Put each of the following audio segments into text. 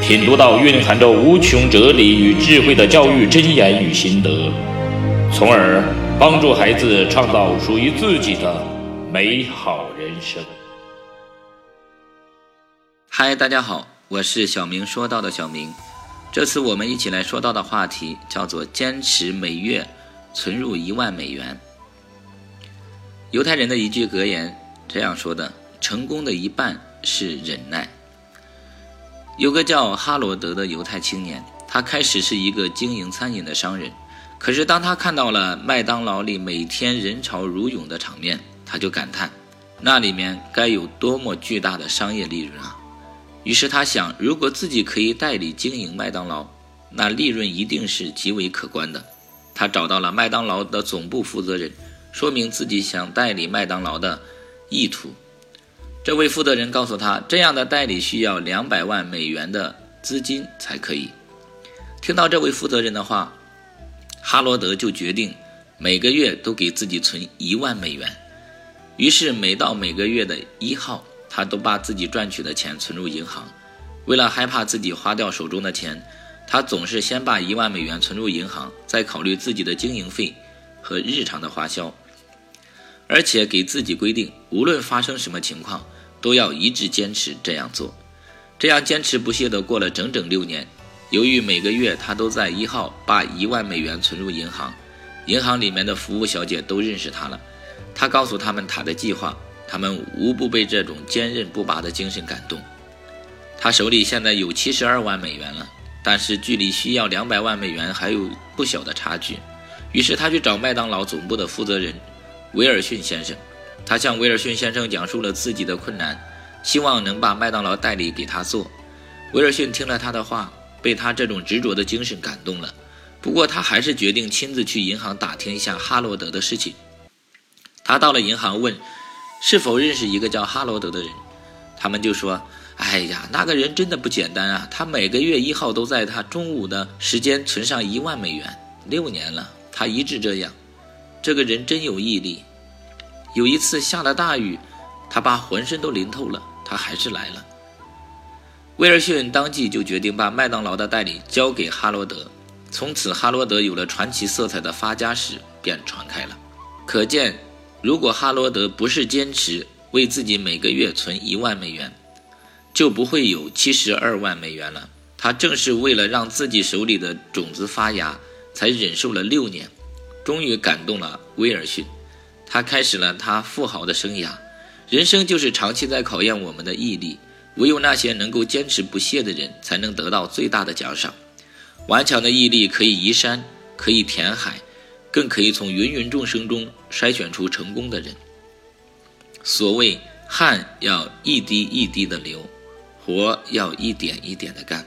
品读到蕴含着无穷哲理与智慧的教育箴言与心得，从而帮助孩子创造属于自己的美好人生。嗨，大家好，我是小明说到的小明。这次我们一起来说到的话题叫做坚持每月。存入一万美元。犹太人的一句格言这样说的：“成功的一半是忍耐。”有个叫哈罗德的犹太青年，他开始是一个经营餐饮的商人，可是当他看到了麦当劳里每天人潮如涌的场面，他就感叹：那里面该有多么巨大的商业利润啊！于是他想，如果自己可以代理经营麦当劳，那利润一定是极为可观的。他找到了麦当劳的总部负责人，说明自己想代理麦当劳的意图。这位负责人告诉他，这样的代理需要两百万美元的资金才可以。听到这位负责人的话，哈罗德就决定每个月都给自己存一万美元。于是，每到每个月的一号，他都把自己赚取的钱存入银行。为了害怕自己花掉手中的钱。他总是先把一万美元存入银行，再考虑自己的经营费和日常的花销，而且给自己规定，无论发生什么情况，都要一直坚持这样做。这样坚持不懈地过了整整六年。由于每个月他都在一号把一万美元存入银行，银行里面的服务小姐都认识他了。他告诉他们他的计划，他们无不被这种坚韧不拔的精神感动。他手里现在有七十二万美元了。但是距离需要两百万美元还有不小的差距，于是他去找麦当劳总部的负责人威尔逊先生。他向威尔逊先生讲述了自己的困难，希望能把麦当劳代理给他做。威尔逊听了他的话，被他这种执着的精神感动了。不过他还是决定亲自去银行打听一下哈罗德的事情。他到了银行问是否认识一个叫哈罗德的人，他们就说。哎呀，那个人真的不简单啊！他每个月一号都在他中午的时间存上一万美元，六年了，他一直这样。这个人真有毅力。有一次下了大雨，他把浑身都淋透了，他还是来了。威尔逊当即就决定把麦当劳的代理交给哈罗德，从此哈罗德有了传奇色彩的发家史便传开了。可见，如果哈罗德不是坚持为自己每个月存一万美元，就不会有七十二万美元了。他正是为了让自己手里的种子发芽，才忍受了六年，终于感动了威尔逊。他开始了他富豪的生涯。人生就是长期在考验我们的毅力，唯有那些能够坚持不懈的人，才能得到最大的奖赏。顽强的毅力可以移山，可以填海，更可以从芸芸众生中筛选出成功的人。所谓汗要一滴一滴的流。活要一点一点的干，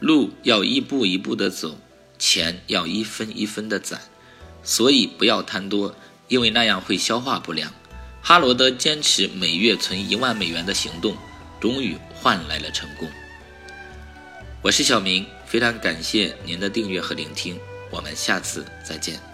路要一步一步的走，钱要一分一分的攒，所以不要贪多，因为那样会消化不良。哈罗德坚持每月存一万美元的行动，终于换来了成功。我是小明，非常感谢您的订阅和聆听，我们下次再见。